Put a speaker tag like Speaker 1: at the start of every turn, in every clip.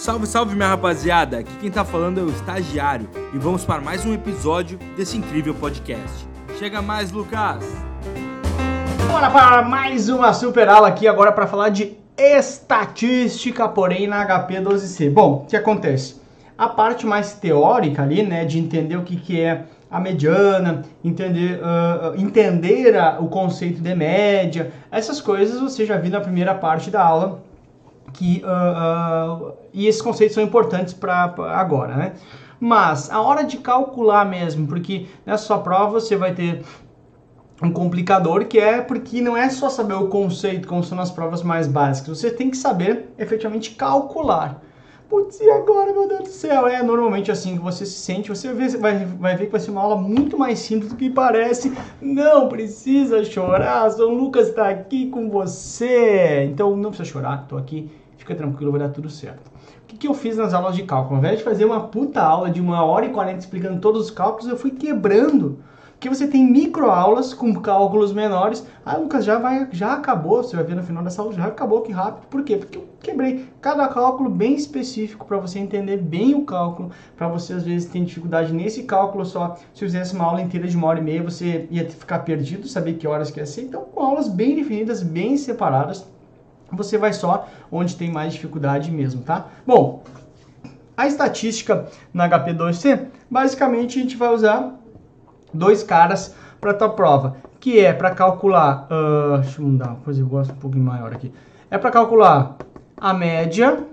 Speaker 1: Salve, salve minha rapaziada! Aqui quem tá falando é o estagiário e vamos para mais um episódio desse incrível podcast. Chega mais, Lucas!
Speaker 2: Bora para mais uma super aula aqui agora para falar de estatística, porém na HP12C. Bom, o que acontece? A parte mais teórica ali, né, de entender o que, que é a mediana, entender, uh, entender a, o conceito de média, essas coisas você já viu na primeira parte da aula que uh, uh, e esses conceitos são importantes para agora, né? Mas a hora de calcular mesmo, porque nessa sua prova você vai ter um complicador que é porque não é só saber o conceito, como são as provas mais básicas, você tem que saber efetivamente calcular. Putz, e agora, meu Deus do céu? É normalmente assim que você se sente, você vai, vai ver que vai ser uma aula muito mais simples do que parece. Não precisa chorar, São Lucas está aqui com você. Então não precisa chorar, estou aqui fica tranquilo, vai dar tudo certo. O que, que eu fiz nas aulas de cálculo? Ao invés de fazer uma puta aula de uma hora e quarenta explicando todos os cálculos, eu fui quebrando. Porque você tem microaulas com cálculos menores. Ah, Lucas, já, vai, já acabou. Você vai ver no final dessa aula, já acabou, que rápido. Por quê? Porque eu quebrei cada cálculo bem específico para você entender bem o cálculo. Para você, às vezes, ter dificuldade nesse cálculo só. Se fizesse uma aula inteira de uma hora e meia, você ia ficar perdido, saber que horas que ia ser. Então, com aulas bem definidas, bem separadas você vai só onde tem mais dificuldade mesmo, tá? Bom, a estatística na HP2C, basicamente a gente vai usar dois caras para tua prova, que é para calcular, uh, deixa eu mudar coisa, eu gosto um pouquinho maior aqui, é para calcular a média,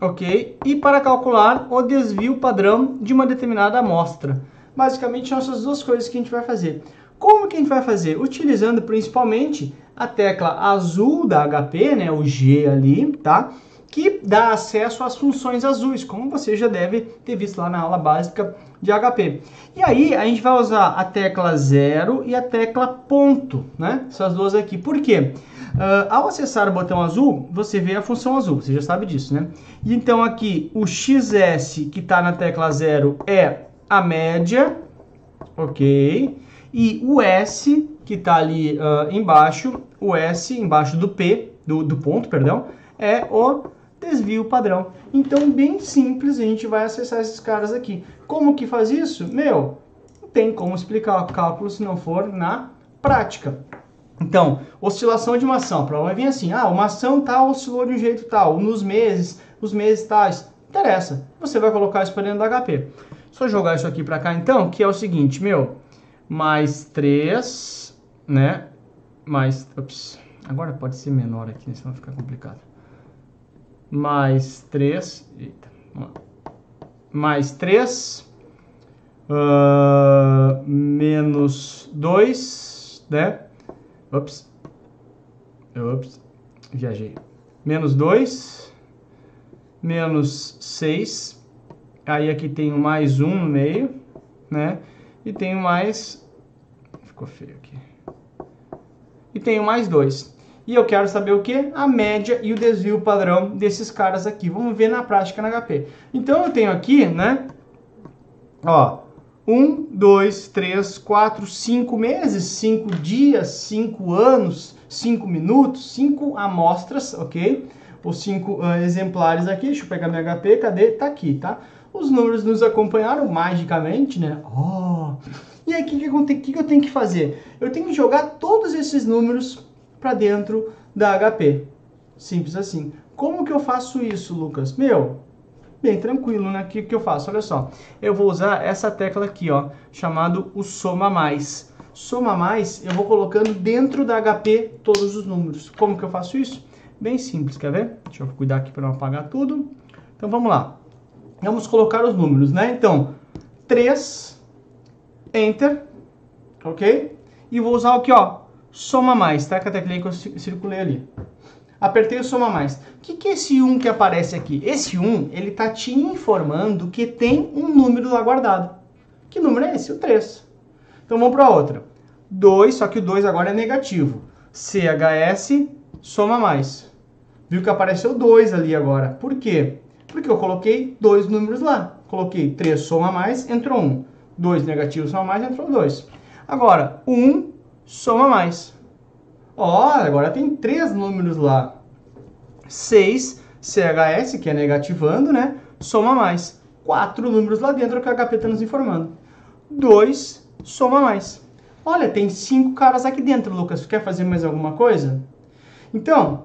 Speaker 2: ok? E para calcular o desvio padrão de uma determinada amostra. Basicamente são essas duas coisas que a gente vai fazer. Como que a gente vai fazer? Utilizando principalmente a tecla azul da HP, né, o G ali, tá? Que dá acesso às funções azuis, como você já deve ter visto lá na aula básica de HP. E aí a gente vai usar a tecla zero e a tecla ponto, né? Essas duas aqui. Por quê? Uh, ao acessar o botão azul, você vê a função azul, você já sabe disso, né? E então aqui o XS que está na tecla zero é a média, ok? E o S que está ali uh, embaixo, o S embaixo do P, do, do ponto, perdão, é o desvio padrão. Então, bem simples, a gente vai acessar esses caras aqui. Como que faz isso? Meu, não tem como explicar o cálculo se não for na prática. Então, oscilação de uma ação. Para vai vir assim, ah, uma ação tal oscilou de um jeito tal, nos meses, os meses tais. Interessa. Você vai colocar isso para dentro do HP. Só jogar isso aqui para cá então, que é o seguinte, meu, mais 3, né? Mais, ups, agora pode ser menor aqui, senão vai ficar complicado. Mais 3, eita, mais 3, uh, ah, menos 2, né? Ups, ups, viajei. Menos 2, menos 6, aí aqui tem mais 1 no meio, né? E tenho mais. Ficou feio aqui. E tenho mais dois. E eu quero saber o que? A média e o desvio padrão desses caras aqui. Vamos ver na prática na HP. Então eu tenho aqui, né? Ó, um, dois, três, quatro, cinco meses, cinco dias, cinco anos, cinco minutos, cinco amostras, ok? Os cinco uh, exemplares aqui. Deixa eu pegar minha HP. Cadê? Tá aqui, tá? Os números nos acompanharam magicamente, né? Oh! E aí, o que, que eu tenho que fazer? Eu tenho que jogar todos esses números para dentro da HP. Simples assim. Como que eu faço isso, Lucas? Meu, bem tranquilo, né? O que, que eu faço? Olha só. Eu vou usar essa tecla aqui, ó, chamado o soma mais. Soma mais, eu vou colocando dentro da HP todos os números. Como que eu faço isso? Bem simples, quer ver? Deixa eu cuidar aqui para não apagar tudo. Então vamos lá. Vamos colocar os números, né? Então, 3, Enter, ok? E vou usar aqui, ó, soma mais, tá? Com a teclinha que eu circulei ali. Apertei o soma mais. O que, que é esse 1 que aparece aqui? Esse 1, ele tá te informando que tem um número lá guardado. Que número é esse? O 3. Então vamos para outra. 2, só que o 2 agora é negativo. CHS, soma mais. Viu que apareceu 2 ali agora. Por quê? Porque eu coloquei dois números lá. Coloquei 3 soma mais, entrou 1. 2 negativo soma mais, entrou 2. Agora, 1 soma mais. Ó, agora tem três números lá. 6 CHS, que é negativando, né? Soma mais. Quatro números lá dentro que o HP está nos informando. 2 soma mais. Olha, tem cinco caras aqui dentro, Lucas. Quer fazer mais alguma coisa? Então,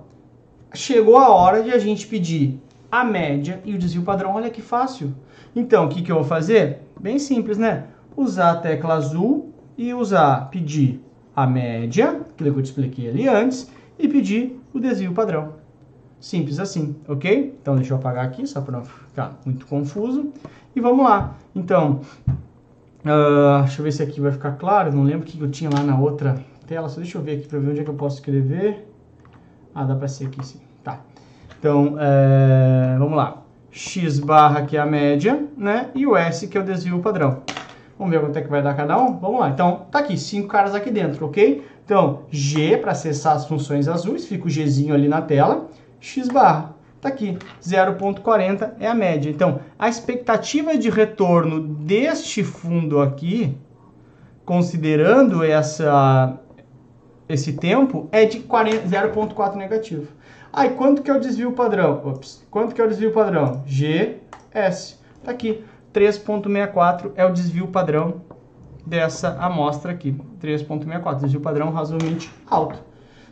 Speaker 2: chegou a hora de a gente pedir a média e o desvio padrão. Olha que fácil. Então, o que, que eu vou fazer? Bem simples, né? Usar a tecla azul e usar, pedir a média, aquilo que eu te expliquei ali antes, e pedir o desvio padrão. Simples assim, ok? Então, deixa eu apagar aqui, só para não ficar muito confuso. E vamos lá. Então, uh, deixa eu ver se aqui vai ficar claro. Não lembro o que eu tinha lá na outra tela. Só deixa eu ver aqui para ver onde é que eu posso escrever. Ah, dá para ser aqui sim. Tá. Então, é, vamos lá. X barra que é a média, né? E o S que é o desvio padrão. Vamos ver quanto é que vai dar cada um? Vamos lá. Então, tá aqui, cinco caras aqui dentro, ok? Então, G para acessar as funções azuis, fica o Gzinho ali na tela. X barra, tá aqui, 0.40 é a média. Então, a expectativa de retorno deste fundo aqui, considerando essa, esse tempo, é de 0.4 negativo. Aí, quanto que é o desvio padrão? Ops, quanto que é o desvio padrão? GS. Tá aqui, 3.64 é o desvio padrão dessa amostra aqui. 3.64, desvio padrão razoavelmente alto.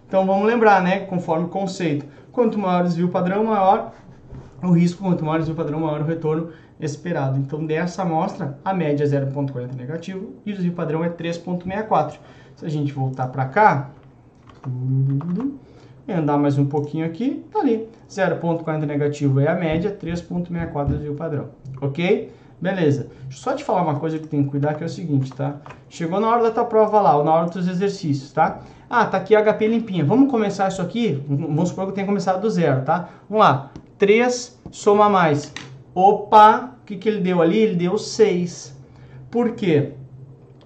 Speaker 2: Então, vamos lembrar, né, conforme o conceito. Quanto maior o desvio padrão, maior o risco, quanto maior o desvio padrão, maior o retorno esperado. Então, dessa amostra, a média é 0.40 negativo e o desvio padrão é 3.64. Se a gente voltar para cá, e andar mais um pouquinho aqui, tá ali. 0.40 negativo é a média, 3.64 desvio padrão. Ok? Beleza. Deixa eu só te falar uma coisa que tem que cuidar, que é o seguinte, tá? Chegou na hora da tua prova lá, ou na hora dos exercícios, tá? Ah, tá aqui a HP limpinha. Vamos começar isso aqui? Vamos supor que eu tenha começado do zero, tá? Vamos lá. 3 soma mais. Opa, o que, que ele deu ali? Ele deu 6. Por quê?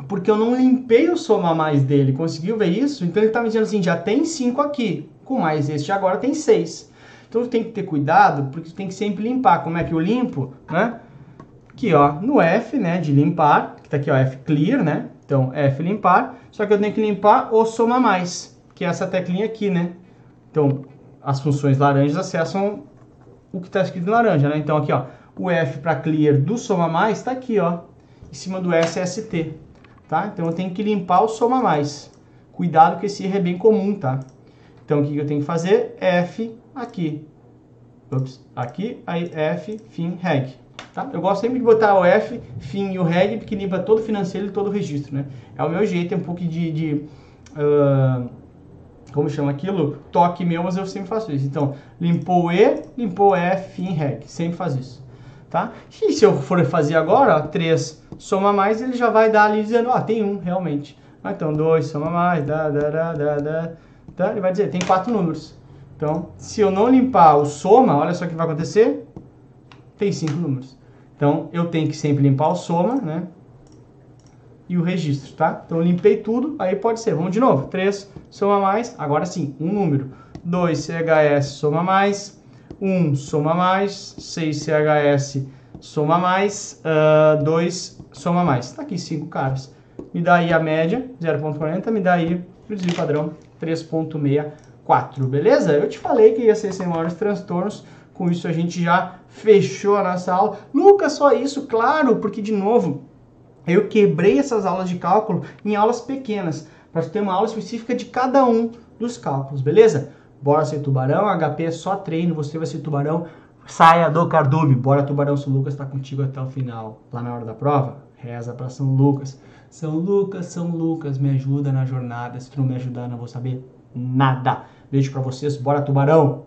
Speaker 2: Porque eu não limpei o soma mais dele. Conseguiu ver isso? Então ele está me dizendo assim, já tem 5 aqui. Com mais este agora tem 6. Então tem que ter cuidado, porque tem que sempre limpar. Como é que eu limpo? Né? Aqui, ó, no F, né, de limpar, que tá aqui, ó, F clear, né? Então, F limpar, só que eu tenho que limpar o soma mais, que é essa teclinha aqui, né? Então, as funções laranjas acessam o que está escrito em laranja, né? Então, aqui, ó, o F para clear do soma mais está aqui, ó, em cima do SST, tá? Então, eu tenho que limpar o soma mais. Cuidado que esse erro é bem comum, tá? Então, o que eu tenho que fazer? F aqui. Ups, aqui, aí F, fim, reg. Tá? Eu gosto sempre de botar o F, fim e o reg, porque limpa todo o financeiro e todo o registro. Né? É o meu jeito, é um pouco de. de uh, como chama aquilo? Toque meu, mas eu sempre faço isso. Então, limpou E, limpou F, fim, reg. Sempre faz isso. Tá? E se eu for fazer agora, ó, 3 soma mais, ele já vai dar ali dizendo, ó, tem um, realmente. Ah, então, 2 soma mais, dá, dá, dá, dá, dá. Ele vai dizer, tem quatro números. Então, se eu não limpar o soma, olha só o que vai acontecer. Tem cinco números. Então, eu tenho que sempre limpar o soma, né? E o registro, tá? Então, limpei tudo, aí pode ser. Vamos de novo. 3 soma mais, agora sim, um número. 2 CHS soma mais, 1 soma mais, 6 CHS soma mais, uh, 2 soma mais. Tá aqui, 5 caras. Me dá aí a média, 0.40, me dá aí o desvio padrão, 3.64, beleza? Eu te falei que ia ser sem maiores transtornos, com isso a gente já fechou a nossa aula. Lucas, só isso? Claro, porque de novo, eu quebrei essas aulas de cálculo em aulas pequenas, para ter uma aula específica de cada um dos cálculos, beleza? Bora ser tubarão, HP é só treino, você vai ser tubarão, saia do cardume, bora tubarão, São Lucas está contigo até o final. Lá na hora da prova, reza para São Lucas. São Lucas, São Lucas, me ajuda na jornada, se tu não me ajudar não vou saber nada. Beijo para vocês, bora tubarão!